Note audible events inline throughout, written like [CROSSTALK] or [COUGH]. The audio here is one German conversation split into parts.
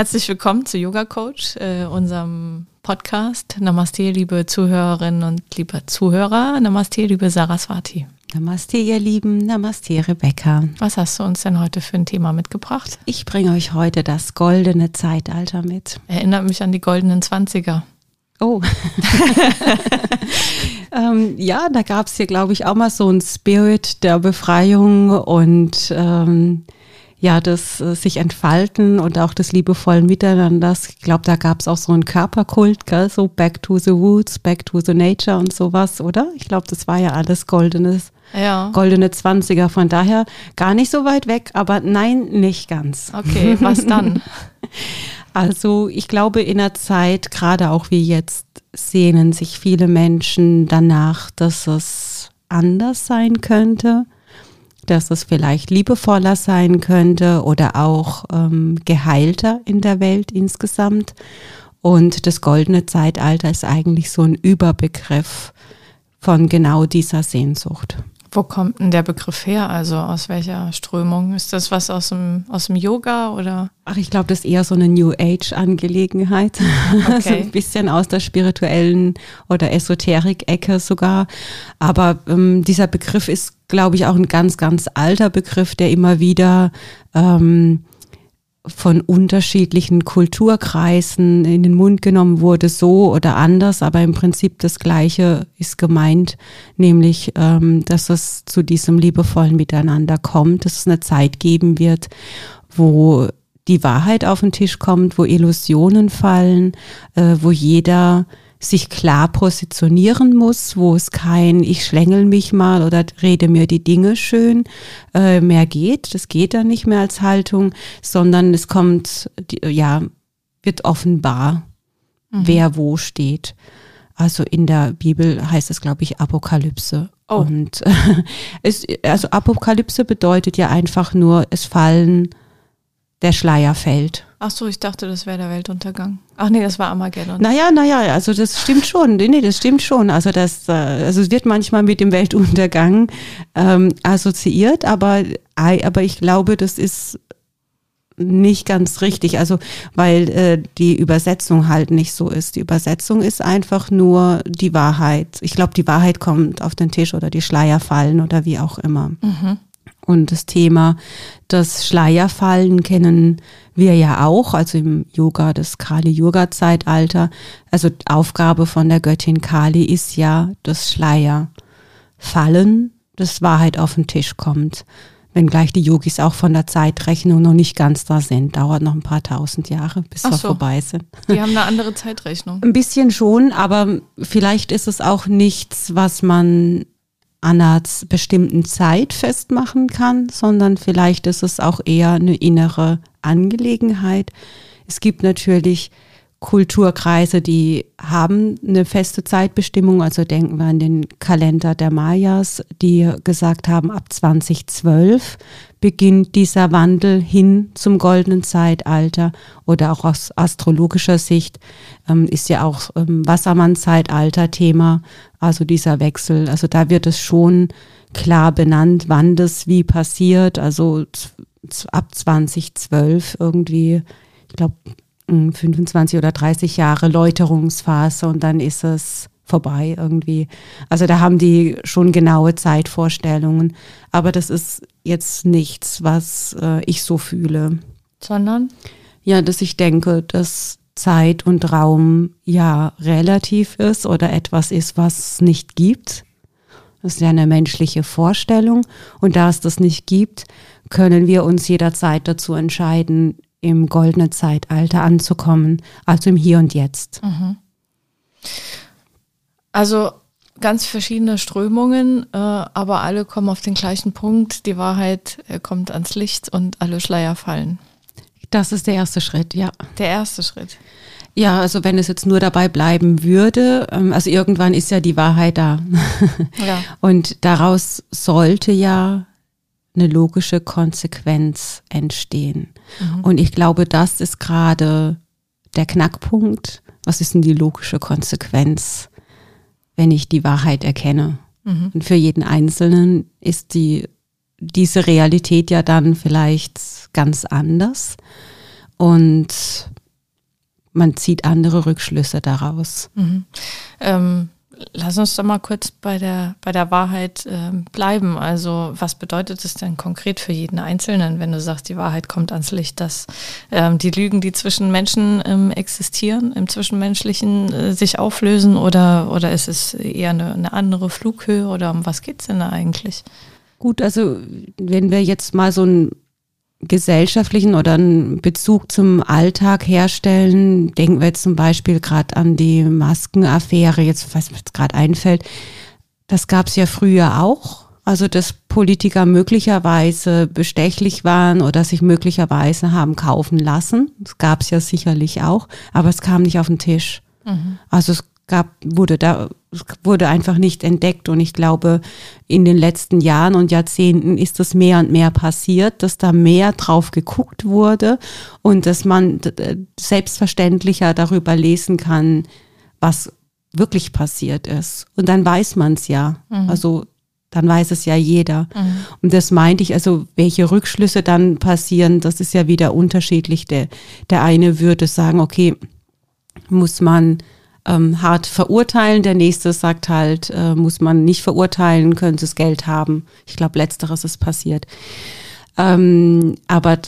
Herzlich willkommen zu Yoga Coach, äh, unserem Podcast. Namaste, liebe Zuhörerinnen und liebe Zuhörer. Namaste, liebe Saraswati. Namaste, ihr Lieben. Namaste, Rebecca. Was hast du uns denn heute für ein Thema mitgebracht? Ich bringe euch heute das goldene Zeitalter mit. Erinnert mich an die goldenen Zwanziger. Oh. [LAUGHS] ähm, ja, da gab es hier, glaube ich, auch mal so ein Spirit der Befreiung und ähm, ja, das äh, sich entfalten und auch des liebevollen Miteinanders. Ich glaube, da gab es auch so einen Körperkult, gell? so Back to the Roots, Back to the Nature und sowas, oder? Ich glaube, das war ja alles goldenes. Ja. Goldene Zwanziger, von daher gar nicht so weit weg, aber nein, nicht ganz. Okay, was dann? [LAUGHS] also ich glaube, in der Zeit, gerade auch wie jetzt, sehnen sich viele Menschen danach, dass es anders sein könnte dass es vielleicht liebevoller sein könnte oder auch ähm, geheilter in der Welt insgesamt. Und das goldene Zeitalter ist eigentlich so ein Überbegriff von genau dieser Sehnsucht. Wo kommt denn der Begriff her? Also aus welcher Strömung? Ist das was aus dem, aus dem Yoga oder? Ach, ich glaube, das ist eher so eine New Age-Angelegenheit. [LAUGHS] Okay. Also ein bisschen aus der spirituellen oder Esoterik-Ecke sogar. Aber ähm, dieser Begriff ist, glaube ich, auch ein ganz, ganz alter Begriff, der immer wieder ähm, von unterschiedlichen Kulturkreisen in den Mund genommen wurde, so oder anders, aber im Prinzip das Gleiche ist gemeint, nämlich, ähm, dass es zu diesem liebevollen Miteinander kommt, dass es eine Zeit geben wird, wo die Wahrheit auf den Tisch kommt, wo Illusionen fallen, äh, wo jeder sich klar positionieren muss, wo es kein ich schlängel mich mal oder rede mir die Dinge schön äh, mehr geht. Das geht dann nicht mehr als Haltung, sondern es kommt, ja, wird offenbar, mhm. wer wo steht. Also in der Bibel heißt es, glaube ich, Apokalypse. Oh. Und äh, [LAUGHS] es, also Apokalypse bedeutet ja einfach nur, es fallen, der Schleier fällt. Ach so, ich dachte, das wäre der Weltuntergang. Ach nee, das war Armageddon. Naja, naja, also das stimmt schon. Nee, das stimmt schon. Also das, äh, also es wird manchmal mit dem Weltuntergang ähm, assoziiert, aber, aber ich glaube, das ist nicht ganz richtig. Also weil äh, die Übersetzung halt nicht so ist. Die Übersetzung ist einfach nur die Wahrheit. Ich glaube, die Wahrheit kommt auf den Tisch oder die Schleier fallen oder wie auch immer. Mhm. Und das Thema das Schleierfallen kennen wir ja auch, also im Yoga, das Kali-Yoga-Zeitalter. Also Aufgabe von der Göttin Kali ist ja das Schleierfallen, das Wahrheit auf den Tisch kommt. Wenngleich die Yogis auch von der Zeitrechnung noch nicht ganz da sind. Dauert noch ein paar tausend Jahre, bis Ach wir so. vorbei sind. Die haben eine andere Zeitrechnung. Ein bisschen schon, aber vielleicht ist es auch nichts, was man an einer bestimmten Zeit festmachen kann, sondern vielleicht ist es auch eher eine innere Angelegenheit. Es gibt natürlich Kulturkreise, die haben eine feste Zeitbestimmung. Also denken wir an den Kalender der Mayas, die gesagt haben, ab 2012 beginnt dieser Wandel hin zum goldenen Zeitalter. Oder auch aus astrologischer Sicht ähm, ist ja auch ähm, Wassermann-Zeitalter Thema, also dieser Wechsel. Also da wird es schon klar benannt, wann das wie passiert. Also ab 2012 irgendwie, ich glaube, 25 oder 30 Jahre Läuterungsphase und dann ist es vorbei irgendwie. Also da haben die schon genaue Zeitvorstellungen. Aber das ist jetzt nichts, was äh, ich so fühle. Sondern? Ja, dass ich denke, dass Zeit und Raum ja relativ ist oder etwas ist, was es nicht gibt. Das ist ja eine menschliche Vorstellung. Und da es das nicht gibt, können wir uns jederzeit dazu entscheiden, im goldenen Zeitalter anzukommen, also im Hier und Jetzt. Mhm. Also ganz verschiedene Strömungen, äh, aber alle kommen auf den gleichen Punkt. Die Wahrheit äh, kommt ans Licht und alle Schleier fallen. Das ist der erste Schritt, ja. Der erste Schritt. Ja, also wenn es jetzt nur dabei bleiben würde, ähm, also irgendwann ist ja die Wahrheit da. [LAUGHS] Ja. Und daraus sollte ja eine logische Konsequenz entstehen. Mhm. Und ich glaube, das ist gerade der Knackpunkt. Was ist denn die logische Konsequenz, wenn ich die Wahrheit erkenne? Mhm. Und für jeden Einzelnen ist die, diese Realität ja dann vielleicht ganz anders. Und man zieht andere Rückschlüsse daraus. Mhm. Ähm, lass uns doch mal kurz bei der, bei der Wahrheit äh, bleiben. Also was bedeutet es denn konkret für jeden Einzelnen, wenn du sagst, die Wahrheit kommt ans Licht, dass ähm, die Lügen, die zwischen Menschen ähm, existieren, im Zwischenmenschlichen äh, sich auflösen oder, oder ist es eher eine, eine andere Flughöhe oder um was geht es denn da eigentlich? Gut, also wenn wir jetzt mal so ein gesellschaftlichen oder einen Bezug zum Alltag herstellen. Denken wir jetzt zum Beispiel gerade an die Maskenaffäre, jetzt was mir jetzt gerade einfällt. Das gab es ja früher auch. Also dass Politiker möglicherweise bestechlich waren oder sich möglicherweise haben kaufen lassen. Das gab es ja sicherlich auch, aber es kam nicht auf den Tisch. Mhm. Also es gab, wurde da, wurde einfach nicht entdeckt. Und ich glaube, in den letzten Jahren und Jahrzehnten ist das mehr und mehr passiert, dass da mehr drauf geguckt wurde und dass man selbstverständlicher darüber lesen kann, was wirklich passiert ist. Und dann weiß man es ja. Mhm. Also dann weiß es ja jeder. Mhm. Und das meinte ich, also welche Rückschlüsse dann passieren, das ist ja wieder unterschiedlich. Der, der eine würde sagen, okay, muss man ähm, hart verurteilen. Der nächste sagt halt, äh, muss man nicht verurteilen, können sie das Geld haben. Ich glaube, letzteres ist passiert. Ähm, aber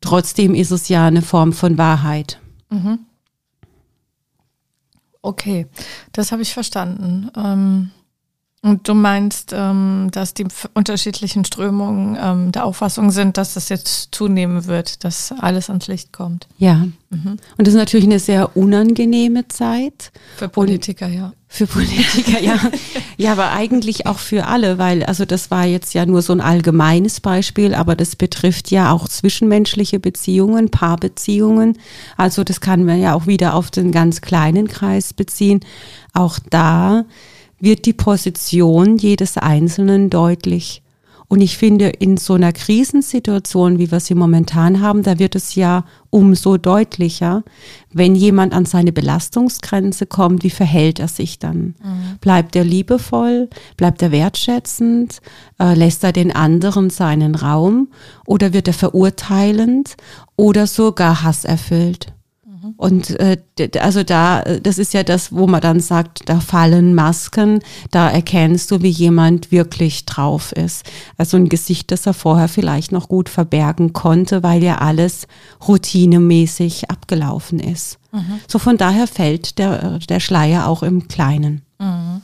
trotzdem ist es ja eine Form von Wahrheit. Mhm. Okay, das habe ich verstanden. Ähm, und du meinst, ähm, dass die unterschiedlichen Strömungen ähm, der Auffassung sind, dass das jetzt zunehmen wird, dass alles ans Licht kommt. Ja. Mhm. Und das ist natürlich eine sehr unangenehme Zeit. Für Politiker, Und ja. Für Politiker, ja. [LAUGHS] ja, aber eigentlich auch für alle, weil, also das war jetzt ja nur so ein allgemeines Beispiel, aber das betrifft ja auch zwischenmenschliche Beziehungen, Paarbeziehungen. Also das kann man ja auch wieder auf den ganz kleinen Kreis beziehen. Auch da wird die Position jedes Einzelnen deutlich. Und ich finde, in so einer Krisensituation, wie wir sie momentan haben, da wird es ja umso deutlicher, wenn jemand an seine Belastungsgrenze kommt, wie verhält er sich dann? Mhm. Bleibt er liebevoll? Bleibt er wertschätzend? Äh, lässt er den anderen seinen Raum? Oder wird er verurteilend oder sogar hasserfüllt? Und äh, also da, das ist ja das, wo man dann sagt, da fallen Masken, da erkennst du, wie jemand wirklich drauf ist. Also ein Gesicht, das er vorher vielleicht noch gut verbergen konnte, weil ja alles routinemäßig abgelaufen ist. Mhm. So von daher fällt der, der Schleier auch im Kleinen. Mhm.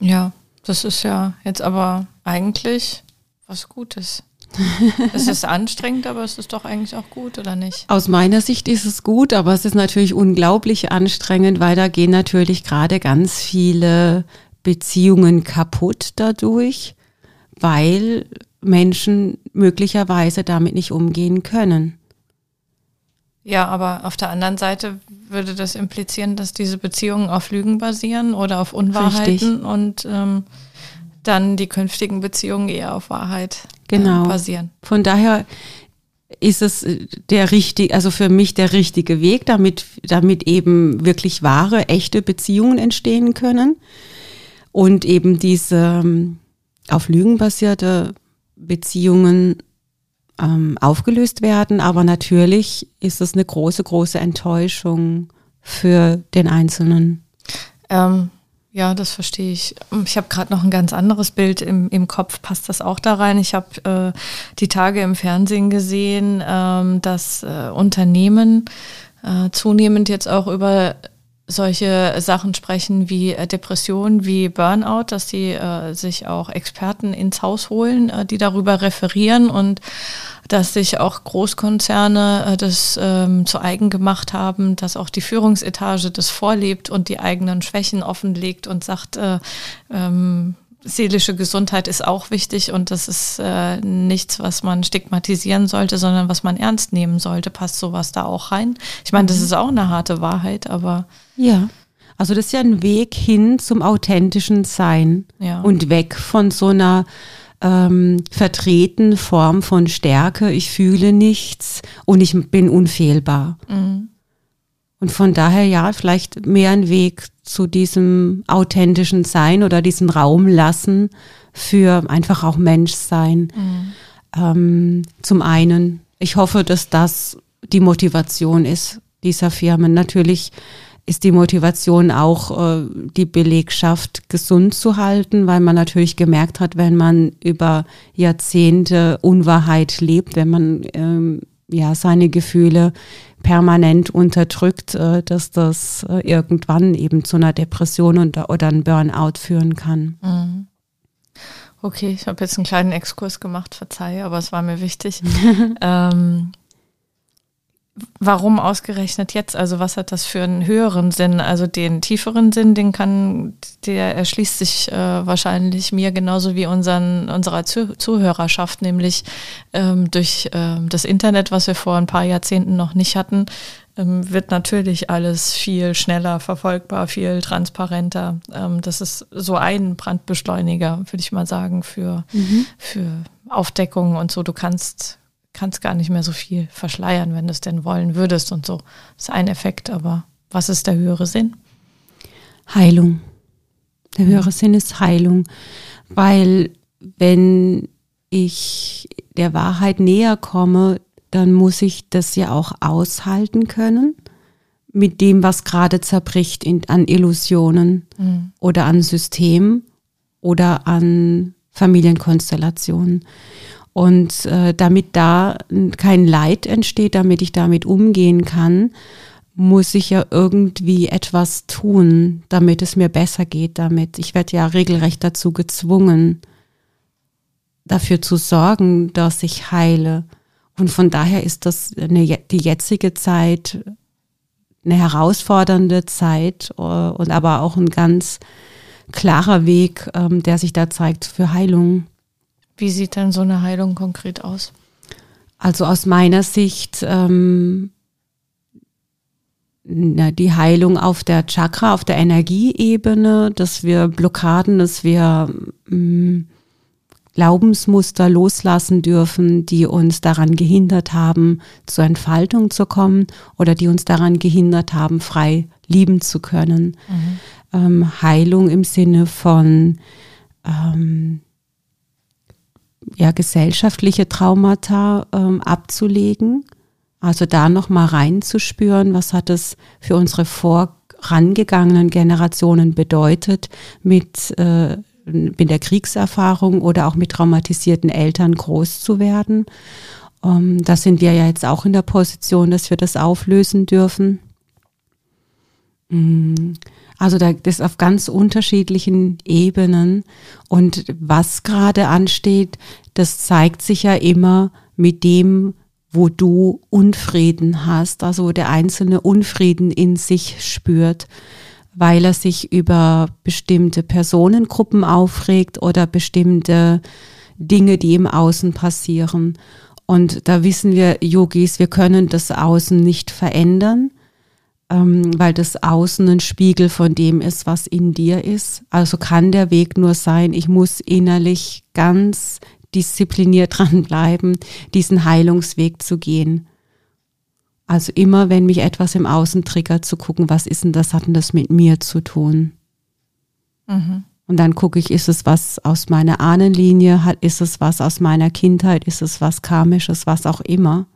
Ja, das ist ja jetzt aber eigentlich was Gutes. [LAUGHS] es ist anstrengend, aber es ist doch eigentlich auch gut, oder nicht? Aus meiner Sicht ist es gut, aber es ist natürlich unglaublich anstrengend, weil da gehen natürlich gerade ganz viele Beziehungen kaputt dadurch, weil Menschen möglicherweise damit nicht umgehen können. Ja, aber auf der anderen Seite würde das implizieren, dass diese Beziehungen auf Lügen basieren oder auf Unwahrheiten Richtig. und ähm, dann die künftigen Beziehungen eher auf Wahrheit genau. basieren. Von daher ist es äh, der richtige, also für mich der richtige Weg, damit, damit eben wirklich wahre, echte Beziehungen entstehen können und eben diese ähm, auf Lügen basierte Beziehungen ähm, aufgelöst werden. Aber natürlich ist es eine große, große Enttäuschung für den Einzelnen. Ähm, ja, das verstehe ich. Ich habe gerade noch ein ganz anderes Bild im, im Kopf. Passt das auch da rein? Ich habe äh, die Tage im Fernsehen gesehen, ähm, dass äh, Unternehmen äh, zunehmend jetzt auch über solche Sachen sprechen wie äh, Depression, wie Burnout, dass sie äh, sich auch Experten ins Haus holen, äh, die darüber referieren und dass sich auch Großkonzerne äh, das ähm, zu eigen gemacht haben, dass auch die Führungsetage das vorlebt und die eigenen Schwächen offenlegt und sagt, äh, ähm, seelische Gesundheit ist auch wichtig und das ist äh, nichts, was man stigmatisieren sollte, sondern was man ernst nehmen sollte. Passt sowas da auch rein? Ich meine, das mhm. ist auch eine harte Wahrheit, aber. Ja. Also das ist ja ein Weg hin zum authentischen Sein ja. und weg von so einer ähm, vertreten Form von Stärke. Ich fühle nichts und ich bin unfehlbar. Mhm. Und von daher ja, vielleicht mehr ein Weg zu diesem authentischen Sein oder diesen Raum lassen für einfach auch Menschsein. Mhm. Ähm, zum einen, ich hoffe, dass das die Motivation ist dieser Firmen. Natürlich ist die Motivation auch, äh, die Belegschaft gesund zu halten, weil man natürlich gemerkt hat, wenn man über Jahrzehnte Unwahrheit lebt, wenn man ähm, ja seine Gefühle permanent unterdrückt, äh, dass das äh, irgendwann eben zu einer Depression und, oder einem Burnout führen kann. Mhm. Okay, ich habe jetzt einen kleinen Exkurs gemacht, verzeih, aber es war mir wichtig. [LAUGHS] ähm, Warum ausgerechnet jetzt? Also was hat das für einen höheren Sinn? Also den tieferen Sinn, den kann, der erschließt sich äh, wahrscheinlich mir genauso wie unseren, unserer Zuh Zuhörerschaft, nämlich ähm, durch ähm, das Internet, was wir vor ein paar Jahrzehnten noch nicht hatten, ähm, wird natürlich alles viel schneller verfolgbar, viel transparenter. Ähm, das ist so ein Brandbeschleuniger, würde ich mal sagen, für, mhm. für Aufdeckung und so. Du kannst kannst gar nicht mehr so viel verschleiern, wenn du es denn wollen würdest und so. Das ist ein Effekt, aber was ist der höhere Sinn? Heilung. Der höhere mhm. Sinn ist Heilung, weil wenn ich der Wahrheit näher komme, dann muss ich das ja auch aushalten können mit dem, was gerade zerbricht in, an Illusionen mhm. oder an Systemen oder an Familienkonstellationen. Und äh, damit da kein Leid entsteht, damit ich damit umgehen kann, muss ich ja irgendwie etwas tun, damit es mir besser geht damit. Ich werde ja regelrecht dazu gezwungen, dafür zu sorgen, dass ich heile. Und von daher ist das eine, die jetzige Zeit eine herausfordernde Zeit äh, und aber auch ein ganz klarer Weg, ähm, der sich da zeigt für Heilung. Wie sieht denn so eine Heilung konkret aus? Also aus meiner Sicht ähm, na, die Heilung auf der Chakra, auf der Energieebene, dass wir Blockaden, dass wir ähm, Glaubensmuster loslassen dürfen, die uns daran gehindert haben, zur Entfaltung zu kommen oder die uns daran gehindert haben, frei lieben zu können. Mhm. Ähm, Heilung im Sinne von ähm, ja, gesellschaftliche Traumata ähm, abzulegen. Also da nochmal reinzuspüren, was hat es für unsere vorangegangenen Generationen bedeutet, mit, äh, mit der Kriegserfahrung oder auch mit traumatisierten Eltern groß zu werden. Ähm, da sind wir ja jetzt auch in der Position, dass wir das auflösen dürfen. Mhm. Also da, das auf ganz unterschiedlichen Ebenen. Und was gerade ansteht, das zeigt sich ja immer mit dem, wo du Unfrieden hast, also wo der Einzelne Unfrieden in sich spürt, weil er sich über bestimmte Personengruppen aufregt oder bestimmte Dinge, die im Außen passieren. Und da wissen wir Yogis, wir können das Außen nicht verändern ähm, weil das Außen ein Spiegel von dem ist, was in dir ist. Also kann der Weg nur sein, ich muss innerlich ganz diszipliniert [LAUGHS] dranbleiben, diesen Heilungsweg zu gehen. Also immer, wenn mich etwas im Außen triggert, zu gucken, was ist denn das, hat denn das mit mir zu tun? Mhm. Und dann gucke ich, ist es was aus meiner Ahnenlinie, ist es was aus meiner Kindheit, ist es was karmisches, was auch immer.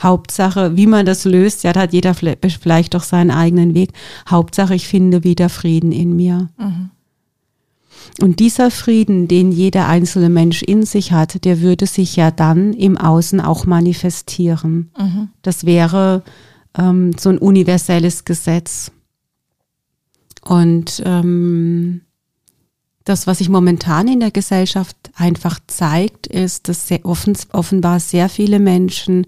Hauptsache, wie man das löst, ja, da hat jeder vielleicht doch seinen eigenen Weg. Hauptsache, ich finde wieder Frieden in mir. Mhm. Und dieser Frieden, den jeder einzelne Mensch in sich hat, der würde sich ja dann im Außen auch manifestieren. Mhm. Das wäre ähm, so ein universelles Gesetz. Und ähm, das, was sich momentan in der Gesellschaft einfach zeigt, ist, dass sehr offen, offenbar sehr viele Menschen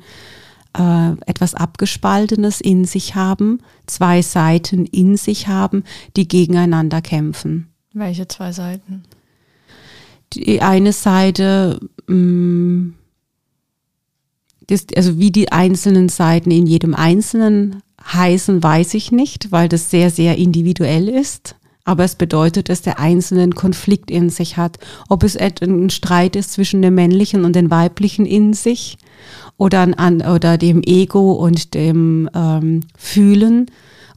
äh, etwas Abgespaltenes in sich haben, zwei Seiten in sich haben, die gegeneinander kämpfen. Welche zwei Seiten? Die eine Seite, mh, mm, das, also wie die einzelnen Seiten in jedem Einzelnen heißen, weiß ich nicht, weil das sehr, sehr individuell ist aber es bedeutet, dass der Einzelne einen Konflikt in sich hat. Ob es ein Streit ist zwischen dem männlichen und dem weiblichen in sich oder, an, oder dem Ego und dem ähm, Fühlen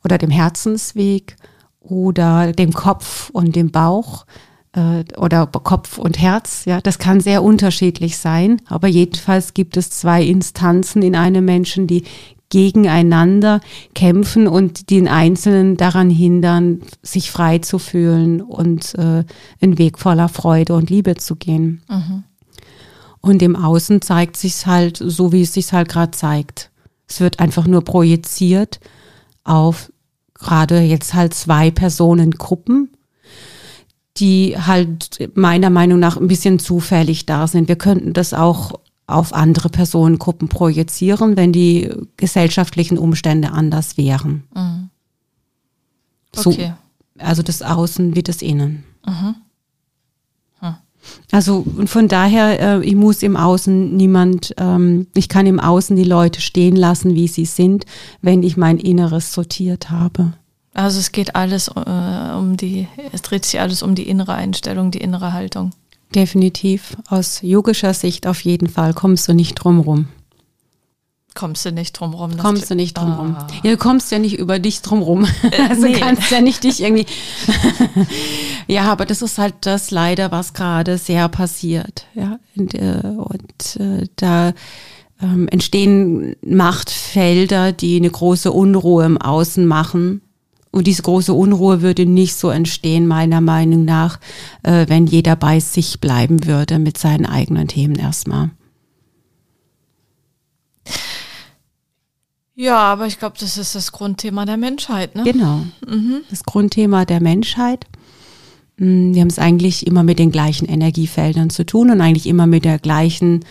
oder dem Herzensweg oder dem Kopf und dem Bauch äh, oder Kopf und Herz. Ja, das kann sehr unterschiedlich sein, aber jedenfalls gibt es zwei Instanzen in einem Menschen, die gegeneinander kämpfen und den Einzelnen daran hindern, sich frei zu fühlen und äh, einen Weg voller Freude und Liebe zu gehen. Mhm. Und im Außen zeigt sich halt so, wie es sich halt gerade zeigt. Es wird einfach nur projiziert auf gerade jetzt halt zwei Personengruppen, die halt meiner Meinung nach ein bisschen zufällig da sind. Wir könnten das auch auf andere Personengruppen projizieren, wenn die gesellschaftlichen Umstände anders wären. Mhm. Okay. So, also das Außen wie das Innen. Mhm. Hm. Also von daher, äh, ich muss im Außen niemand, ähm, ich kann im Außen die Leute stehen lassen, wie sie sind, wenn ich mein Inneres sortiert habe. Also es geht alles äh, um die, es dreht sich alles um die innere Einstellung, die innere Haltung. Definitiv. Aus yogischer Sicht auf jeden Fall kommst du nicht drum rum. Kommst du nicht drum rum? Kommst du nicht drum rum. Ah. Ja, du kommst ja nicht über dich drum rum. Äh, [LAUGHS] also nee. kannst ja nicht dich irgendwie. [LAUGHS] ja, aber das ist halt das leider, was gerade sehr passiert. Ja, und, äh, und äh, da ähm, entstehen Machtfelder, die eine große Unruhe im Außen machen und diese große Unruhe würde nicht so entstehen, meiner Meinung nach, äh, wenn jeder bei sich bleiben würde mit seinen eigenen Themen erstmal. Ja, aber ich glaube, das ist das Grundthema der Menschheit, ne? Genau. Mhm. Das Grundthema der Menschheit. Mm, wir haben es eigentlich immer mit den gleichen Energiefeldern zu tun und eigentlich immer mit der gleichen,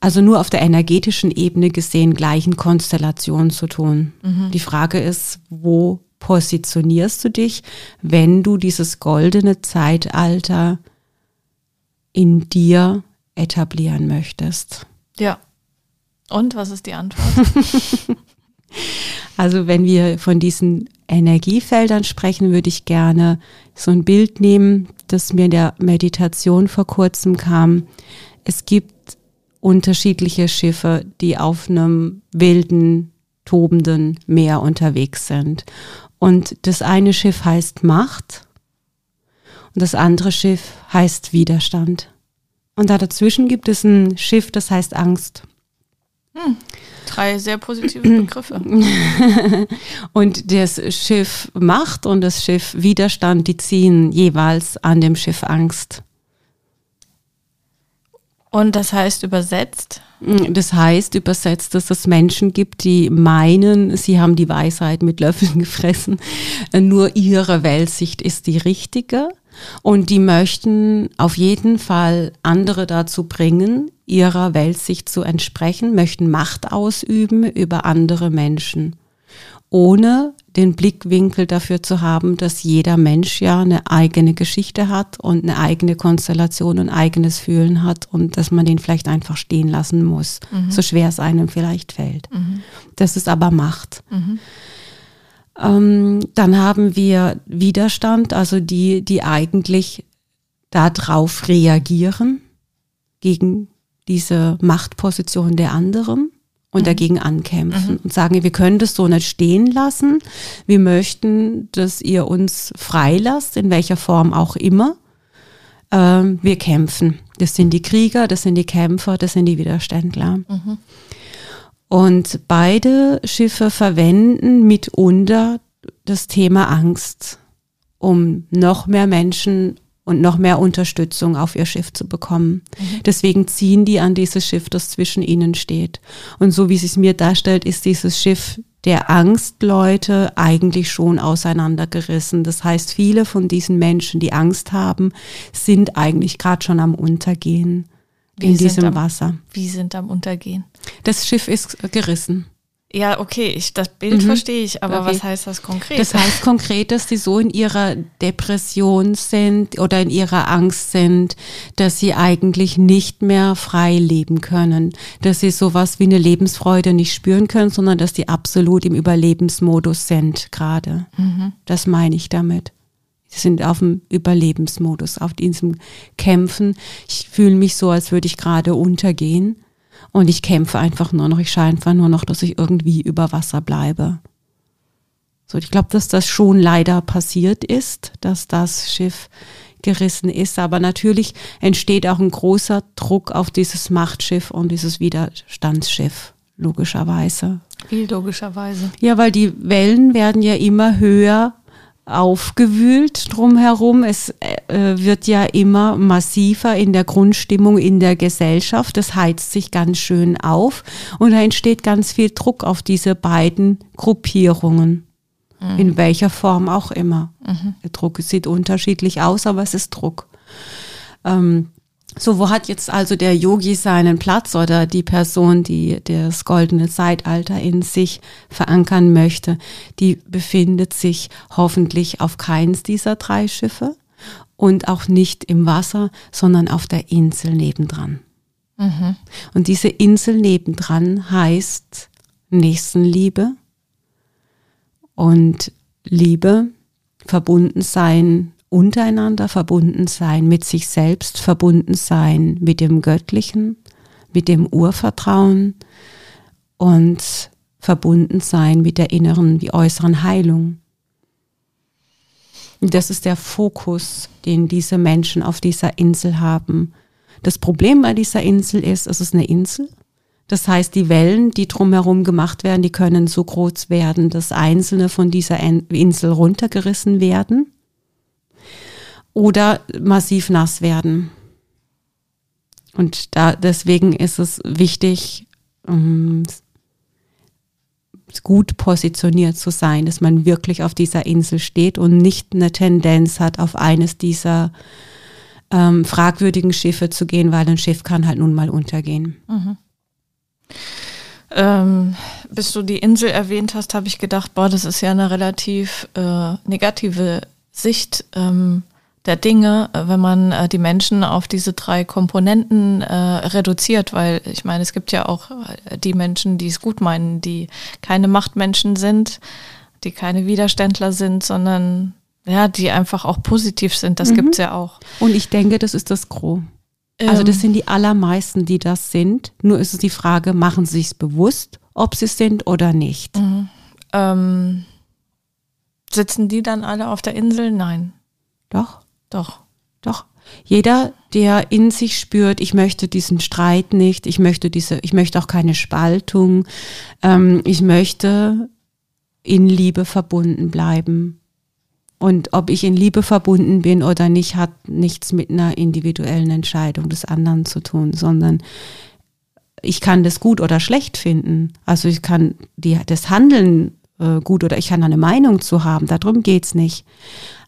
also nur auf der energetischen Ebene gesehen, gleichen Konstellationen zu tun. Mhm. Die Frage ist, wo positionierst du dich, wenn du dieses goldene Zeitalter in dir etablieren möchtest? Ja. Und was ist die Antwort? [LAUGHS] also wenn wir von diesen Energiefeldern sprechen, würde ich gerne so ein Bild nehmen, das mir in der Meditation vor kurzem kam. Es gibt unterschiedliche Schiffe, die auf einem wilden, tobenden Meer unterwegs sind. Und das eine Schiff heißt Macht und das andere Schiff heißt Widerstand. Und da dazwischen gibt es ein Schiff, das heißt Angst. Hm, drei sehr positive [CLEARS THROAT] Begriffe. [LAUGHS] und das Schiff Macht und das Schiff Widerstand, die ziehen jeweils an dem Schiff Angst. Und das heißt übersetzt? Das heißt übersetzt, dass es Menschen gibt, die meinen, sie haben die Weisheit mit Löffeln [LAUGHS] gefressen. Nur ihre Weltsicht ist die richtige. Und die möchten auf jeden Fall andere dazu bringen, ihrer Weltsicht zu entsprechen, möchten Macht ausüben über andere Menschen, ohne den Blickwinkel dafür zu haben, dass jeder Mensch ja eine eigene Geschichte hat und eine eigene Konstellation und eigenes Fühlen hat und dass man den vielleicht einfach stehen lassen muss, mhm. so schwer es einem vielleicht fällt. Mhm. Das ist aber Macht. Mhm. Ähm, dann haben wir Widerstand, also die, die eigentlich darauf reagieren, gegen diese Machtposition der anderen und mhm. dagegen ankämpfen mhm. und sagen, wir können das so nicht stehen lassen. Wir möchten, dass ihr uns freilasst, in welcher Form auch immer. Ähm, wir kämpfen. Das sind die Krieger, das sind die Kämpfer, das sind die Widerständler. Mhm. Und beide Schiffe verwenden mitunter das Thema Angst, um noch mehr Menschen und noch mehr Unterstützung auf ihr Schiff zu bekommen. Mhm. Deswegen ziehen die an dieses Schiff, das zwischen ihnen steht. Und so wie es sich mir darstellt, ist dieses Schiff der Angstleute eigentlich schon auseinandergerissen. Das heißt, viele von diesen Menschen, die Angst haben, sind eigentlich gerade schon am Untergehen wie in diesem am, Wasser. Wie sind am Untergehen? Das Schiff ist gerissen. Ja, okay, ich, das Bild mhm. verstehe ich, aber okay. was heißt das konkret? Das heißt konkret, dass sie so in ihrer Depression sind oder in ihrer Angst sind, dass sie eigentlich nicht mehr frei leben können, dass sie sowas wie eine Lebensfreude nicht spüren können, sondern dass die absolut im Überlebensmodus sind gerade. Mhm. Das meine ich damit. Sie sind auf dem Überlebensmodus, auf diesem Kämpfen. Ich fühle mich so, als würde ich gerade untergehen. Und ich kämpfe einfach nur noch, ich scheine einfach nur noch, dass ich irgendwie über Wasser bleibe. So, ich glaube, dass das schon leider passiert ist, dass das Schiff gerissen ist. Aber natürlich entsteht auch ein großer Druck auf dieses Machtschiff und dieses Widerstandsschiff, logischerweise. Wie logischerweise? Ja, weil die Wellen werden ja immer höher aufgewühlt drumherum. Es äh, wird ja immer massiver in der Grundstimmung in der Gesellschaft. Das heizt sich ganz schön auf und da entsteht ganz viel Druck auf diese beiden Gruppierungen. Mhm. In welcher Form auch immer. Mhm. Der Druck sieht unterschiedlich aus, aber es ist Druck. Ähm, so, wo hat jetzt also der Yogi seinen Platz oder die Person, die das goldene Zeitalter in sich verankern möchte, die befindet sich hoffentlich auf keins dieser drei Schiffe und auch nicht im Wasser, sondern auf der Insel nebendran. Mhm. Und diese Insel nebendran heißt Nächstenliebe und Liebe, verbunden sein untereinander verbunden sein, mit sich selbst verbunden sein, mit dem Göttlichen, mit dem Urvertrauen und verbunden sein mit der inneren wie äußeren Heilung. Das ist der Fokus, den diese Menschen auf dieser Insel haben. Das Problem bei dieser Insel ist, es ist eine Insel. Das heißt, die Wellen, die drumherum gemacht werden, die können so groß werden, dass einzelne von dieser Insel runtergerissen werden oder massiv nass werden. Und da deswegen ist es wichtig, um, gut positioniert zu sein, dass man wirklich auf dieser Insel steht und nicht eine Tendenz hat, auf eines dieser ähm, fragwürdigen Schiffe zu gehen, weil ein Schiff kann halt nun mal untergehen. Mhm. Ähm, bis du die Insel erwähnt hast, habe ich gedacht, boah, das ist ja eine relativ äh, negative Sicht. Ähm, der Dinge, äh, wenn man äh, die Menschen auf diese drei Komponenten äh, reduziert, weil ich meine, es gibt ja auch äh, die Menschen, die es gut meinen, die keine Machtmenschen sind, die keine Widerständler sind, sondern ja, die einfach auch positiv sind. Das mhm. es ja auch. Und ich denke, das ist das Gros. Also das ähm. sind die allermeisten, die das sind. Nur ist es die Frage, machen sie es bewusst, ob sie es sind oder nicht. Mhm. Ähm, sitzen die dann alle auf der Insel? Nein. Doch. Doch. Doch. Jeder, der in sich spürt, ich möchte diesen Streit nicht, ich möchte diese, ich möchte auch keine Spaltung, ähm, ich möchte in Liebe verbunden bleiben. Und ob ich in Liebe verbunden bin oder nicht, hat nichts mit einer individuellen Entscheidung des anderen zu tun, sondern ich kann das gut oder schlecht finden. Also ich kann die, das Handeln äh, gut oder ich kann eine Meinung zu haben, darum geht's nicht.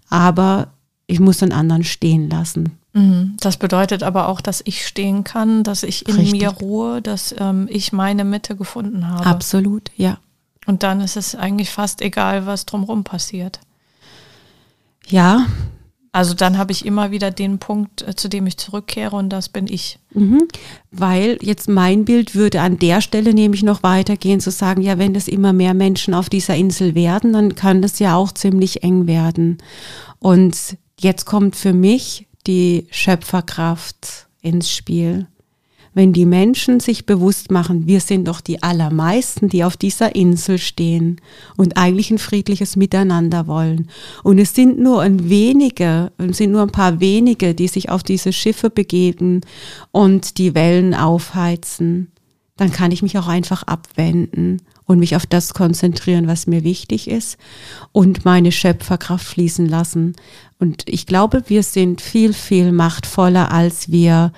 Aber ich muss den anderen stehen lassen. Mhm. Das bedeutet aber auch, dass ich stehen kann, dass ich in Richtig. mir ruhe, dass ähm, ich meine Mitte gefunden habe. Absolut, ja. Und dann ist es eigentlich fast egal, was drumherum passiert. Ja. Also dann habe ich immer wieder den Punkt, äh, zu dem ich zurückkehre und das bin ich. Mhm. Weil jetzt mein Bild würde an der Stelle nämlich noch weitergehen, zu sagen, ja, wenn es immer mehr Menschen auf dieser Insel werden, dann kann das ja auch ziemlich eng werden. Und Jetzt kommt für mich die Schöpferkraft ins Spiel. Wenn die Menschen sich bewusst machen, wir sind doch die allermeisten, die auf dieser Insel stehen und eigentlich ein friedliches Miteinander wollen. Und es sind nur ein wenige, es sind nur ein paar wenige, die sich auf diese Schiffe begeben und die Wellen aufheizen. Dann kann ich mich auch einfach abwenden und mich auf das konzentrieren, was mir wichtig ist und meine Schöpferkraft fließen lassen. Und ich glaube, wir sind viel, viel machtvoller, als wir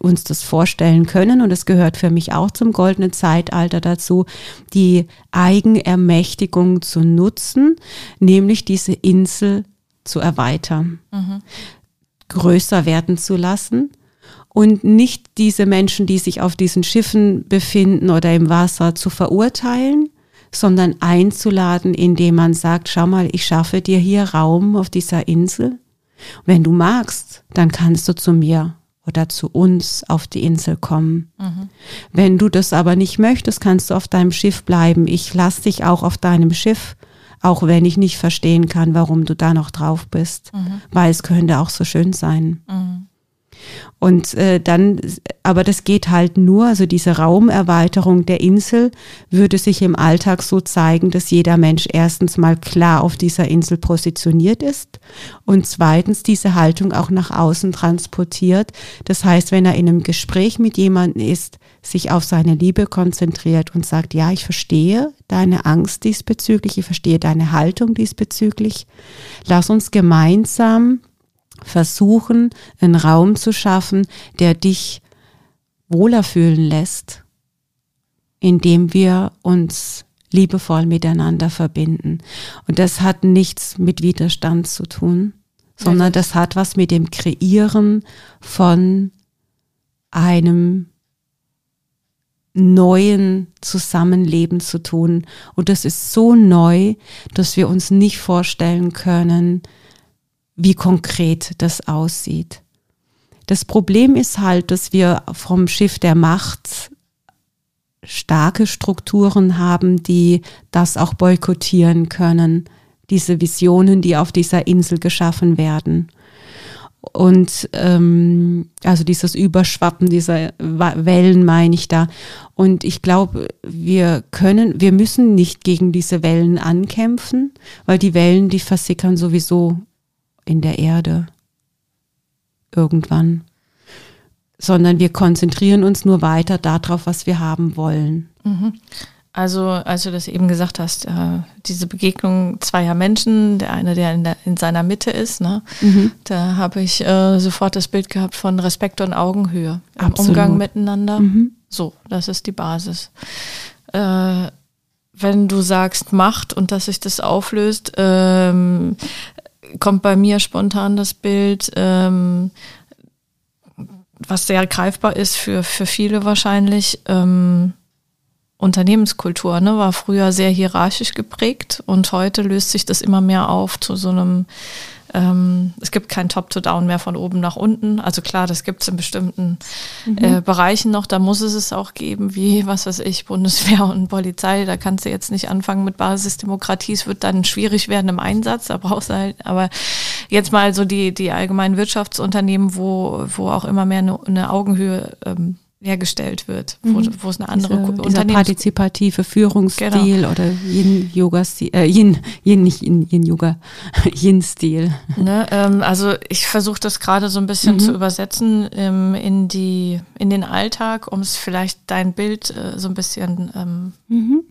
uns das vorstellen können, und es gehört für mich auch zum goldenen Zeitalter dazu, die Eigenermächtigung zu nutzen, nämlich diese Insel zu erweitern, mhm. größer werden zu lassen und nicht diese Menschen, die sich auf diesen Schiffen befinden oder im Wasser zu verurteilen, sondern einzuladen, indem man sagt, schau mal, ich schaffe dir hier Raum auf dieser Insel. Wenn du magst, dann kannst du zu mir oder zu uns auf die Insel kommen. Mhm. Wenn du das aber nicht möchtest, kannst du auf deinem Schiff bleiben. Ich lasse dich auch auf deinem Schiff, auch wenn ich nicht verstehen kann, warum du da noch drauf bist, mhm. weil es könnte auch so schön sein. Mhm. Und äh, dann, aber das geht halt nur, also diese Raumerweiterung der Insel würde sich im Alltag so zeigen, dass jeder Mensch erstens mal klar auf dieser Insel positioniert ist und zweitens diese Haltung auch nach außen transportiert. Das heißt, wenn er in einem Gespräch mit jemandem ist, sich auf seine Liebe konzentriert und sagt, ja, ich verstehe deine Angst diesbezüglich, ich verstehe deine Haltung diesbezüglich. Lass uns gemeinsam versuchen, einen Raum zu schaffen, der dich wohler fühlen lässt, indem wir uns liebevoll miteinander verbinden. Und das hat nichts mit Widerstand zu tun, sondern das hat was mit dem Kreieren von einem neuen Zusammenleben zu tun. Und das ist so neu, dass wir uns nicht vorstellen können, wie konkret das aussieht. Das Problem ist halt, dass wir vom Schiff der Macht starke Strukturen haben, die das auch boykottieren können, diese Visionen, die auf dieser Insel geschaffen werden. Und ähm, also dieses Überschwappen dieser Wellen meine ich da. Und ich glaube, wir können, wir müssen nicht gegen diese Wellen ankämpfen, weil die Wellen, die versickern sowieso in der Erde irgendwann, sondern wir konzentrieren uns nur weiter darauf, was wir haben wollen. Mhm. Also, als du das eben gesagt hast, äh, diese Begegnung zweier Menschen, der eine, der in, der, in seiner Mitte ist, ne, mhm. da habe ich äh, sofort das Bild gehabt von Respekt und Augenhöhe im Absolut. Umgang miteinander. Mhm. So, das ist die Basis. Äh, wenn du sagst Macht und dass sich das auflöst, ähm, kommt bei mir spontan das Bild, ähm, was sehr greifbar ist für, für viele wahrscheinlich. Ähm, Unternehmenskultur ne, war früher sehr hierarchisch geprägt und heute löst sich das immer mehr auf zu so einem ähm, es gibt kein Top-to-Down mehr von oben nach unten. Also klar, das gibt es in bestimmten mhm. äh, Bereichen noch. Da muss es es auch geben, wie, was weiß ich, Bundeswehr und Polizei. Da kannst du jetzt nicht anfangen mit Basisdemokratie. Es wird dann schwierig werden im Einsatz. Da brauchst du halt, aber jetzt mal so die, die allgemeinen Wirtschaftsunternehmen, wo, wo auch immer mehr eine, eine Augenhöhe ähm, hergestellt wird, wo, mhm. wo es eine andere Diese, Unternehmens partizipative Führungsstil genau. oder Yin Yoga Stil, äh, Yin, Yin nicht Yin, Yin Yoga, [LAUGHS] Yin Stil. Ne, ähm, also ich versuche das gerade so ein bisschen mhm. zu übersetzen ähm, in die in den Alltag, um es vielleicht dein Bild äh, so ein bisschen ähm, mhm.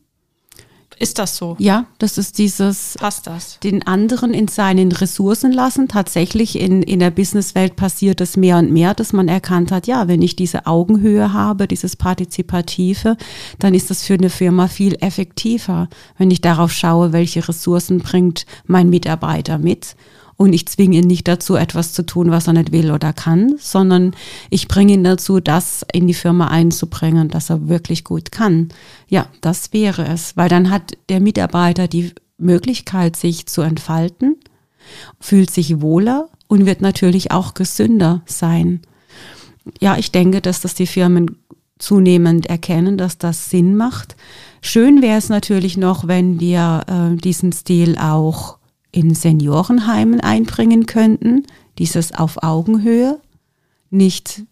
Ist das so? Ja, das ist dieses Passt das? den anderen in seinen Ressourcen lassen. Tatsächlich in, in der Businesswelt passiert es mehr und mehr, dass man erkannt hat, ja, wenn ich diese Augenhöhe habe, dieses Partizipative, dann ist das für eine Firma viel effektiver, wenn ich darauf schaue, welche Ressourcen bringt mein Mitarbeiter mit und ich zwinge ihn nicht dazu, etwas zu tun, was er nicht will oder kann, sondern ich bringe ihn dazu, das in die Firma einzubringen, dass er wirklich gut kann. Ja, das wäre es, weil dann hat der Mitarbeiter die Möglichkeit, sich zu entfalten, fühlt sich wohler und wird natürlich auch gesünder sein. Ja, ich denke, dass das die Firmen zunehmend erkennen, dass das Sinn macht. Schön wäre es natürlich noch, wenn wir äh, diesen Stil auch in Seniorenheimen einbringen könnten, dieses auf Augenhöhe, nicht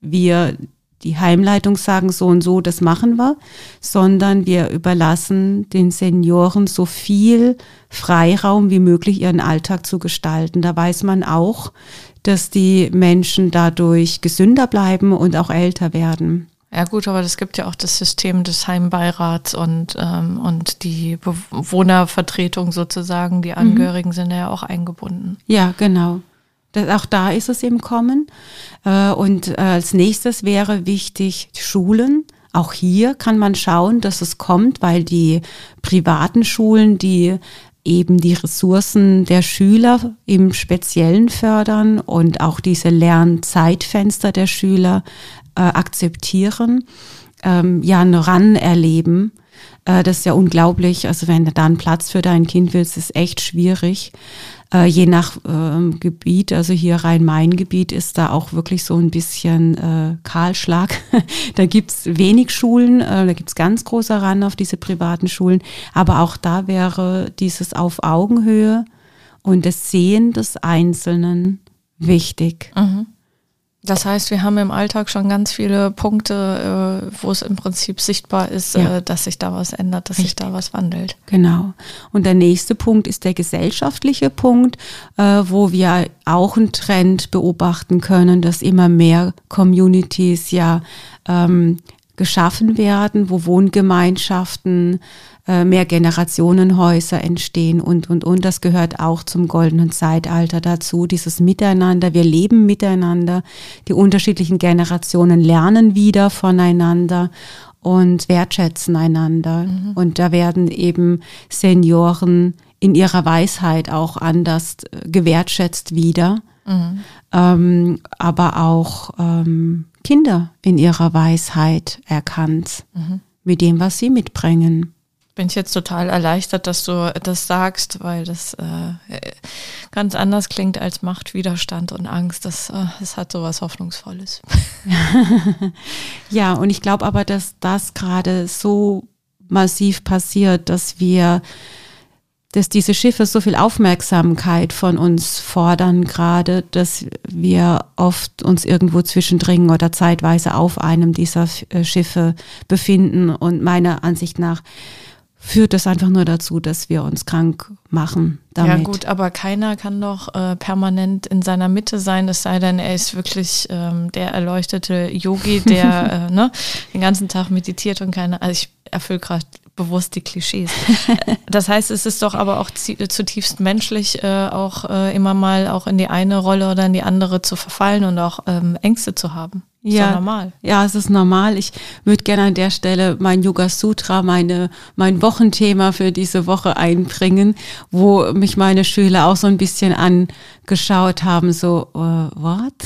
wir die Heimleitung sagen so und so, das machen wir, sondern wir überlassen den Senioren so viel Freiraum wie möglich ihren Alltag zu gestalten. Da weiß man auch, dass die Menschen dadurch gesünder bleiben und auch älter werden. Ja gut, aber es gibt ja auch das System des Heimbeirats und, ähm, und die Bewohnervertretung sozusagen, die mhm. Angehörigen mhm. sind ja auch eingebunden. Ja, genau. Das, auch da ist es im Kommen. Äh, und äh, als nächstes wäre wichtig Schulen. Auch hier kann man schauen, dass es kommt, weil die privaten Schulen, die eben die Ressourcen der Schüler im Speziellen fördern und auch diese Lernzeitfenster der Schüler äh, akzeptieren, ähm, ja, Ran erleben. Äh, das ist ja unglaublich. Also wenn du da einen Platz für dein Kind willst, ist echt schwierig äh, je nach äh, Gebiet, also hier Rhein-Main-Gebiet ist da auch wirklich so ein bisschen äh, Kahlschlag. [LAUGHS] da gibt's wenig Schulen, äh, da gibt's ganz großer Ran auf diese privaten Schulen, aber auch da wäre dieses auf Augenhöhe und das Sehen des Einzelnen wichtig. Mhm. Das heißt, wir haben im Alltag schon ganz viele Punkte, äh, wo es im Prinzip sichtbar ist, ja. äh, dass sich da was ändert, dass Richtig. sich da was wandelt. Genau. Und der nächste Punkt ist der gesellschaftliche Punkt, äh, wo wir auch einen Trend beobachten können, dass immer mehr Communities ja ähm, geschaffen werden, wo Wohngemeinschaften äh, mehr Generationenhäuser entstehen und, und, und. Das gehört auch zum goldenen Zeitalter dazu, dieses Miteinander. Wir leben miteinander. Die unterschiedlichen Generationen lernen wieder voneinander und wertschätzen einander. Mhm. Und da werden eben Senioren in ihrer Weisheit auch anders äh, gewertschätzt wieder. Mhm. Ähm, aber auch ähm, Kinder in ihrer Weisheit erkannt mhm. mit dem, was sie mitbringen bin ich jetzt total erleichtert, dass du das sagst, weil das äh, ganz anders klingt als Macht, Widerstand und Angst. Das, äh, das hat so was Hoffnungsvolles. [LAUGHS] ja, und ich glaube aber, dass das gerade so massiv passiert, dass wir dass diese Schiffe so viel Aufmerksamkeit von uns fordern gerade, dass wir oft uns irgendwo zwischendrin oder zeitweise auf einem dieser äh, Schiffe befinden. Und meiner Ansicht nach führt das einfach nur dazu, dass wir uns krank machen. Damit. Ja gut, aber keiner kann doch äh, permanent in seiner Mitte sein, es sei denn, er ist wirklich ähm, der erleuchtete Yogi, der [LAUGHS] äh, ne, den ganzen Tag meditiert und keine, also ich erfülle gerade bewusst die Klischees. [LAUGHS] das heißt, es ist doch aber auch zutiefst menschlich, äh, auch äh, immer mal auch in die eine Rolle oder in die andere zu verfallen und auch ähm, Ängste zu haben. Ist ja, normal. Ja, es ist normal. Ich würde gerne an der Stelle mein Yoga Sutra, meine, mein Wochenthema für diese Woche einbringen, wo mich meine Schüler auch so ein bisschen angeschaut haben, so, uh, what? [LAUGHS]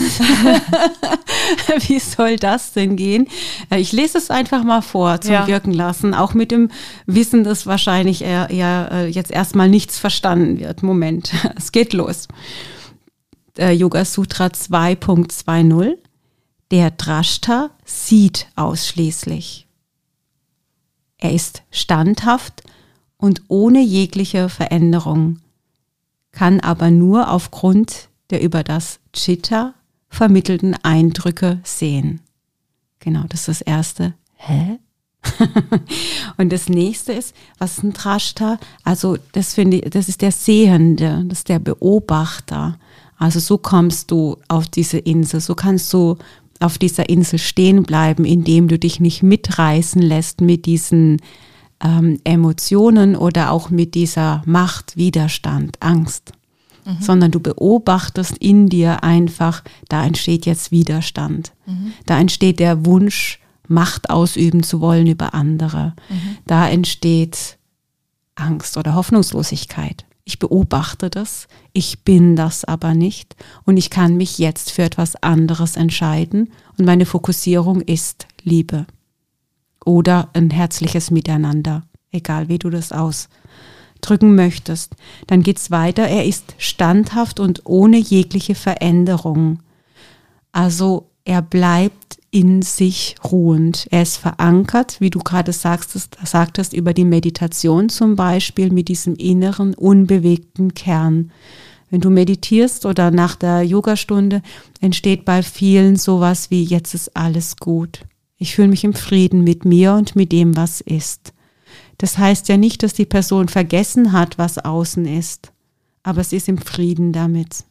[LAUGHS] Wie soll das denn gehen? Äh, ich lese es einfach mal vor zum ja. Wirken lassen, auch mit dem Wissen, dass wahrscheinlich er, er äh, jetzt erstmal nichts verstanden wird. Moment, [LAUGHS] es geht los. Yoga Sutra 2.20 der Drashta sieht ausschließlich. Er ist standhaft und ohne jegliche Veränderung, kann aber nur aufgrund der über das Chitta vermittelten Eindrücke sehen. Genau, das ist das erste. Hä? [LAUGHS] und das nächste ist, was ist ein Drashta? Also, das finde ich, das ist der Sehende, das ist der Beobachter. Also, so kommst du auf diese Insel, so kannst du auf dieser Insel stehen bleiben, indem du dich nicht mitreißen lässt mit diesen ähm, Emotionen oder auch mit dieser Macht, Widerstand, Angst, mhm. sondern du beobachtest in dir einfach, da entsteht jetzt Widerstand, mhm. da entsteht der Wunsch, Macht ausüben zu wollen über andere, mhm. da entsteht Angst oder Hoffnungslosigkeit. Ich beobachte das, ich bin das aber nicht und ich kann mich jetzt für etwas anderes entscheiden und meine Fokussierung ist Liebe oder ein herzliches Miteinander, egal wie du das ausdrücken möchtest. Dann geht's weiter, er ist standhaft und ohne jegliche Veränderung. Also er bleibt in sich ruhend. Er ist verankert, wie du gerade sagtest, sagtest, über die Meditation zum Beispiel mit diesem inneren, unbewegten Kern. Wenn du meditierst oder nach der Yogastunde, entsteht bei vielen sowas wie, jetzt ist alles gut. Ich fühle mich im Frieden mit mir und mit dem, was ist. Das heißt ja nicht, dass die Person vergessen hat, was außen ist, aber sie ist im Frieden damit.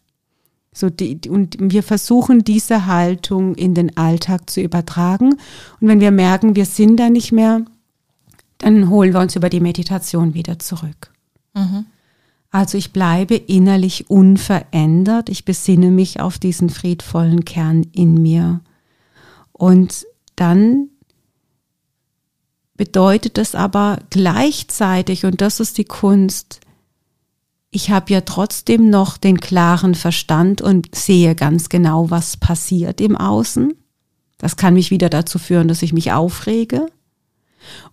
So die, und wir versuchen diese Haltung in den Alltag zu übertragen. Und wenn wir merken, wir sind da nicht mehr, dann holen wir uns über die Meditation wieder zurück. Mhm. Also ich bleibe innerlich unverändert, ich besinne mich auf diesen friedvollen Kern in mir. Und dann bedeutet es aber gleichzeitig, und das ist die Kunst, ich habe ja trotzdem noch den klaren Verstand und sehe ganz genau, was passiert im Außen. Das kann mich wieder dazu führen, dass ich mich aufrege.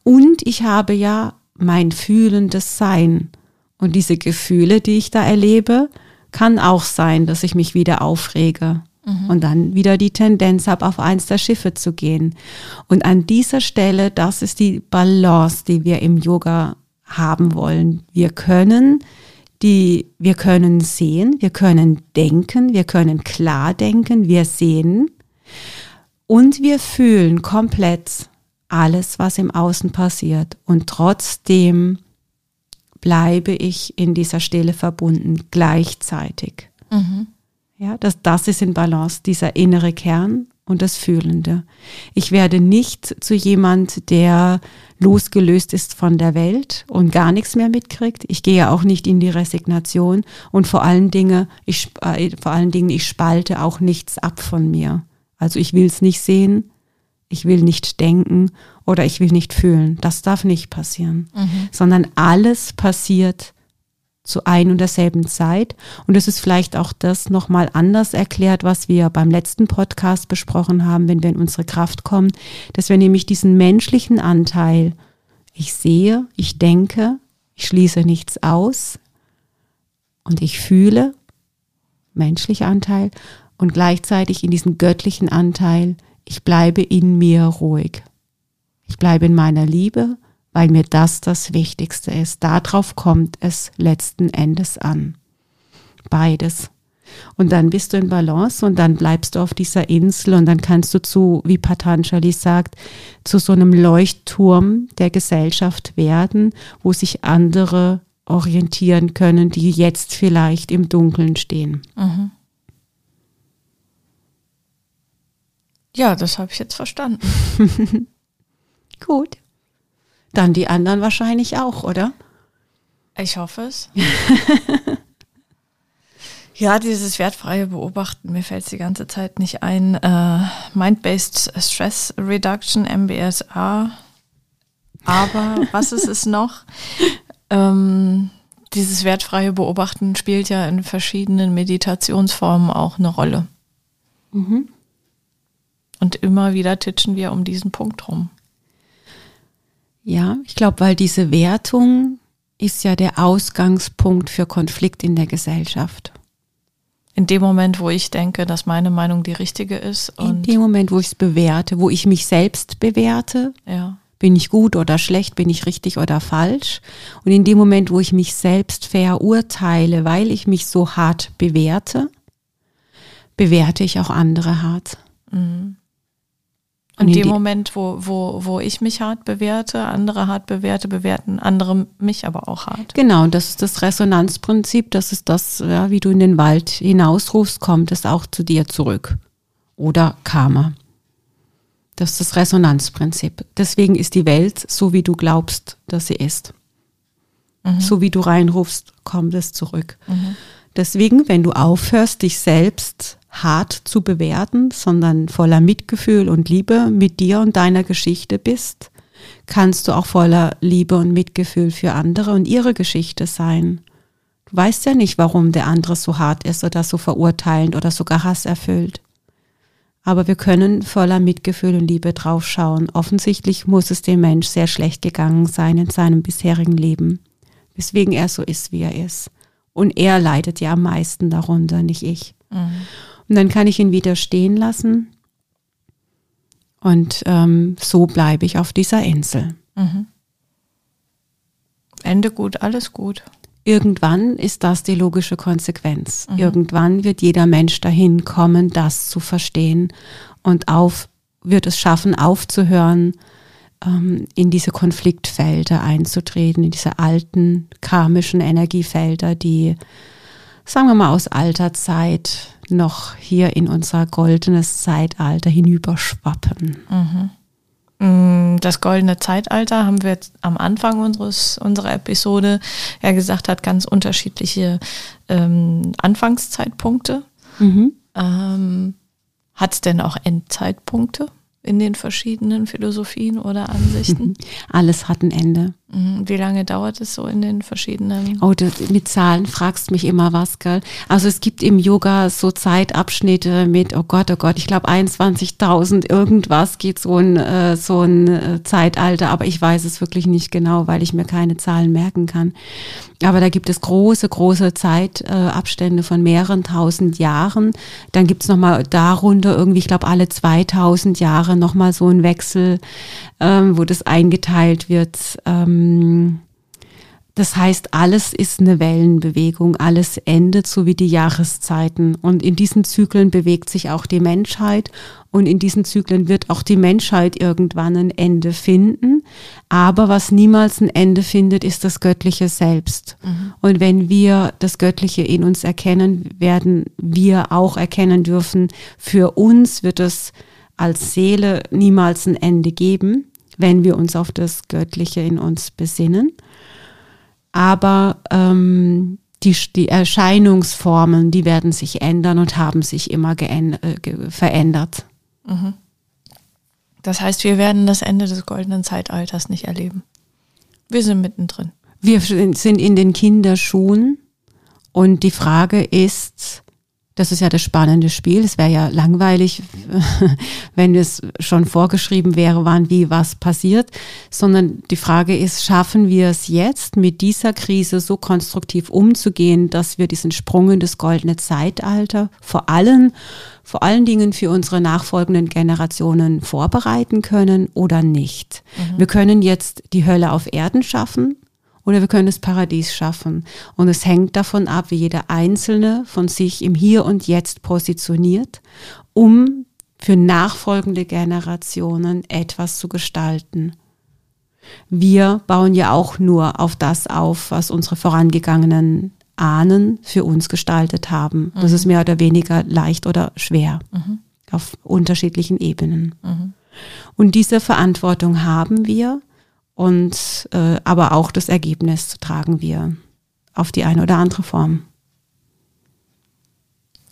Und ich habe ja mein fühlendes Sein. Und diese Gefühle, die ich da erlebe, kann auch sein, dass ich mich wieder aufrege mhm. und dann wieder die Tendenz habe, auf eins der Schiffe zu gehen. Und an dieser Stelle, das ist die Balance, die wir im Yoga haben wollen. Wir können die, wir können sehen, wir können denken, wir können klar denken, wir sehen und wir fühlen komplett alles, was im Außen passiert. Und trotzdem bleibe ich in dieser Stille verbunden gleichzeitig. Mhm. Ja, das, das ist in Balance, dieser innere Kern und das Fühlende. Ich werde nicht zu jemand, der losgelöst ist von der Welt und gar nichts mehr mitkriegt. Ich gehe auch nicht in die Resignation und vor allen Dingen, ich, äh, vor allen Dingen, ich spalte auch nichts ab von mir. Also ich will es nicht sehen, ich will nicht denken oder ich will nicht fühlen. Das darf nicht passieren, mhm. sondern alles passiert zu ein und derselben Zeit. Und es ist vielleicht auch das nochmal anders erklärt, was wir beim letzten Podcast besprochen haben, wenn wir in unsere Kraft kommen, dass wir nämlich diesen menschlichen Anteil, ich sehe, ich denke, ich schließe nichts aus und ich fühle, menschlicher Anteil, und gleichzeitig in diesen göttlichen Anteil, ich bleibe in mir ruhig. Ich bleibe in meiner Liebe, weil mir das das Wichtigste ist. Darauf kommt es letzten Endes an. Beides. Und dann bist du in Balance und dann bleibst du auf dieser Insel und dann kannst du zu, wie Patanjali sagt, zu so einem Leuchtturm der Gesellschaft werden, wo sich andere orientieren können, die jetzt vielleicht im Dunkeln stehen. Mhm. Ja, das habe ich jetzt verstanden. [LAUGHS] [LAUGHS] Gut. Dann die anderen wahrscheinlich auch, oder? Ich hoffe es. [LAUGHS] ja, dieses wertfreie Beobachten, mir fällt es die ganze Zeit nicht ein. Äh, Mind-Based Stress Reduction, MBSA. Aber [LAUGHS] was ist es noch? Ähm, dieses wertfreie Beobachten spielt ja in verschiedenen Meditationsformen auch eine Rolle. Mhm. Und immer wieder titschen wir um diesen Punkt rum. Ja, ich glaube, weil diese Wertung ist ja der Ausgangspunkt für Konflikt in der Gesellschaft. In dem Moment, wo ich denke, dass meine Meinung die richtige ist. in dem Moment, wo ich es bewerte, wo ich mich selbst bewerte. Ja. Bin ich gut oder schlecht, bin ich richtig oder falsch? Und in dem Moment, wo ich mich selbst verurteile, weil ich mich so hart bewerte, bewerte ich auch andere hart. Mhm. Und in dem Moment, wo, wo, wo ich mich hart bewerte, andere hart bewerte, bewerten andere mich aber auch hart. Genau, das ist das Resonanzprinzip, das ist das, ja, wie du in den Wald hinausrufst, kommt es auch zu dir zurück. Oder Karma. Das ist das Resonanzprinzip. Deswegen ist die Welt so, wie du glaubst, dass sie ist. Mhm. So wie du reinrufst, kommt es zurück. Mhm. Deswegen, wenn du aufhörst, dich selbst hart zu bewerten, sondern voller Mitgefühl und Liebe mit dir und deiner Geschichte bist, kannst du auch voller Liebe und Mitgefühl für andere und ihre Geschichte sein. Du weißt ja nicht, warum der andere so hart ist oder so verurteilend oder sogar Hass erfüllt. Aber wir können voller Mitgefühl und Liebe draufschauen. Offensichtlich muss es dem Mensch sehr schlecht gegangen sein in seinem bisherigen Leben, weswegen er so ist, wie er ist. Und er leidet ja am meisten darunter, nicht ich. Mhm. Und dann kann ich ihn wieder stehen lassen. Und ähm, so bleibe ich auf dieser Insel. Mhm. Ende gut, alles gut. Irgendwann ist das die logische Konsequenz. Mhm. Irgendwann wird jeder Mensch dahin kommen, das zu verstehen und auf, wird es schaffen, aufzuhören, ähm, in diese Konfliktfelder einzutreten, in diese alten karmischen Energiefelder, die, sagen wir mal, aus alter Zeit noch hier in unser goldenes Zeitalter hinüberschwappen. Mhm. Mm, das goldene Zeitalter haben wir am Anfang unseres, unserer Episode ja gesagt, hat ganz unterschiedliche ähm, Anfangszeitpunkte. Mhm. Ähm, hat es denn auch Endzeitpunkte? in den verschiedenen Philosophien oder Ansichten? [LAUGHS] Alles hat ein Ende. Mhm. Wie lange dauert es so in den verschiedenen? Oh, du, mit Zahlen fragst mich immer was, gell? Also es gibt im Yoga so Zeitabschnitte mit, oh Gott, oh Gott, ich glaube 21.000 irgendwas geht so ein, äh, so ein äh, Zeitalter, aber ich weiß es wirklich nicht genau, weil ich mir keine Zahlen merken kann. Aber da gibt es große, große Zeitabstände von mehreren tausend Jahren. Dann gibt es nochmal darunter irgendwie, ich glaube, alle 2000 Jahre nochmal so ein Wechsel, ähm, wo das eingeteilt wird. Ähm, das heißt, alles ist eine Wellenbewegung, alles endet so wie die Jahreszeiten. Und in diesen Zyklen bewegt sich auch die Menschheit und in diesen Zyklen wird auch die Menschheit irgendwann ein Ende finden. Aber was niemals ein Ende findet, ist das Göttliche selbst. Mhm. Und wenn wir das Göttliche in uns erkennen, werden wir auch erkennen dürfen, für uns wird es als Seele niemals ein Ende geben, wenn wir uns auf das Göttliche in uns besinnen. Aber ähm, die, die Erscheinungsformen, die werden sich ändern und haben sich immer äh, verändert. Mhm. Das heißt, wir werden das Ende des goldenen Zeitalters nicht erleben. Wir sind mittendrin. Wir sind in den Kinderschuhen und die Frage ist, das ist ja das spannende Spiel. Es wäre ja langweilig, [LAUGHS] wenn es schon vorgeschrieben wäre, wann wie was passiert, sondern die Frage ist, schaffen wir es jetzt mit dieser Krise so konstruktiv umzugehen, dass wir diesen Sprung in das goldene Zeitalter vor allem, vor allen Dingen für unsere nachfolgenden Generationen vorbereiten können oder nicht? Mhm. Wir können jetzt die Hölle auf Erden schaffen, oder wir können das Paradies schaffen. Und es hängt davon ab, wie jeder Einzelne von sich im Hier und Jetzt positioniert, um für nachfolgende Generationen etwas zu gestalten. Wir bauen ja auch nur auf das auf, was unsere vorangegangenen Ahnen für uns gestaltet haben. Das mhm. ist mehr oder weniger leicht oder schwer mhm. auf unterschiedlichen Ebenen. Mhm. Und diese Verantwortung haben wir und äh, aber auch das Ergebnis tragen wir auf die eine oder andere Form.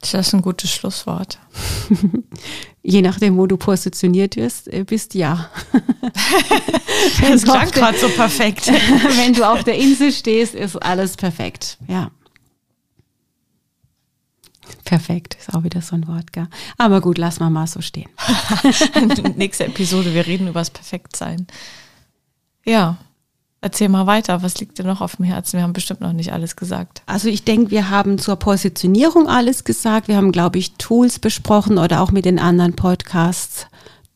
Das ist ein gutes Schlusswort. [LAUGHS] Je nachdem, wo du positioniert wirst, äh, bist ja. das klang gerade so perfekt. [LAUGHS] Wenn du auf der Insel stehst, ist alles perfekt. Ja. Perfekt ist auch wieder so ein Wort, gell? Aber gut, lass mal mal so stehen. [LAUGHS] Nächste Episode, wir reden über das Perfektsein. Ja, erzähl mal weiter. Was liegt dir noch auf dem Herzen? Wir haben bestimmt noch nicht alles gesagt. Also ich denke, wir haben zur Positionierung alles gesagt. Wir haben, glaube ich, Tools besprochen oder auch mit den anderen Podcasts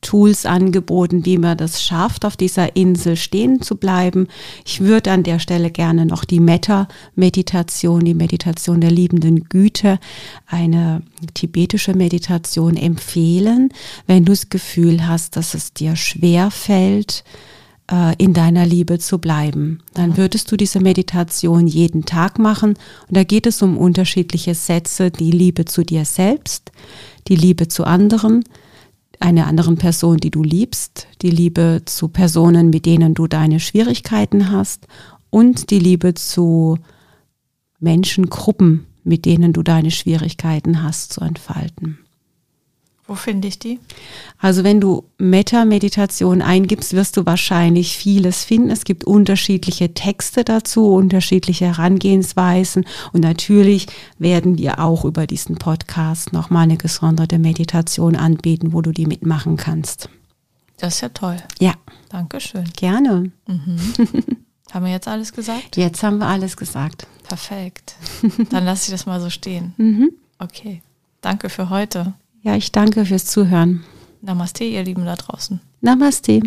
Tools angeboten, wie man das schafft, auf dieser Insel stehen zu bleiben. Ich würde an der Stelle gerne noch die Metta-Meditation, die Meditation der liebenden Güte, eine tibetische Meditation empfehlen, wenn du das Gefühl hast, dass es dir schwer fällt, äh, in deiner Liebe zu bleiben. Dann würdest du diese Meditation jeden Tag machen. Und da geht es um unterschiedliche Sätze, die Liebe zu dir selbst, die Liebe zu anderen, einer anderen Person, die du liebst, die Liebe zu Personen, mit denen du deine Schwierigkeiten hast und die Liebe zu Menschengruppen, mit denen du deine Schwierigkeiten hast zu entfalten. Wo finde ich die? Also wenn du Meta-Meditation eingibst, wirst du wahrscheinlich vieles finden. Es gibt unterschiedliche Texte dazu, unterschiedliche Herangehensweisen und natürlich werden wir auch über diesen Podcast nochmal eine gesonderte Meditation anbieten, wo du die mitmachen kannst. Das ist ja toll. Ja. Dankeschön. Gerne. Mhm. haben wir jetzt alles gesagt? Jetzt haben wir alles gesagt. Perfekt. Dann lasse ich das mal so stehen. Mhm. Okay. Danke für heute. Ja, ich danke fürs Zuhören. Namaste, ihr Lieben da draußen. Namaste.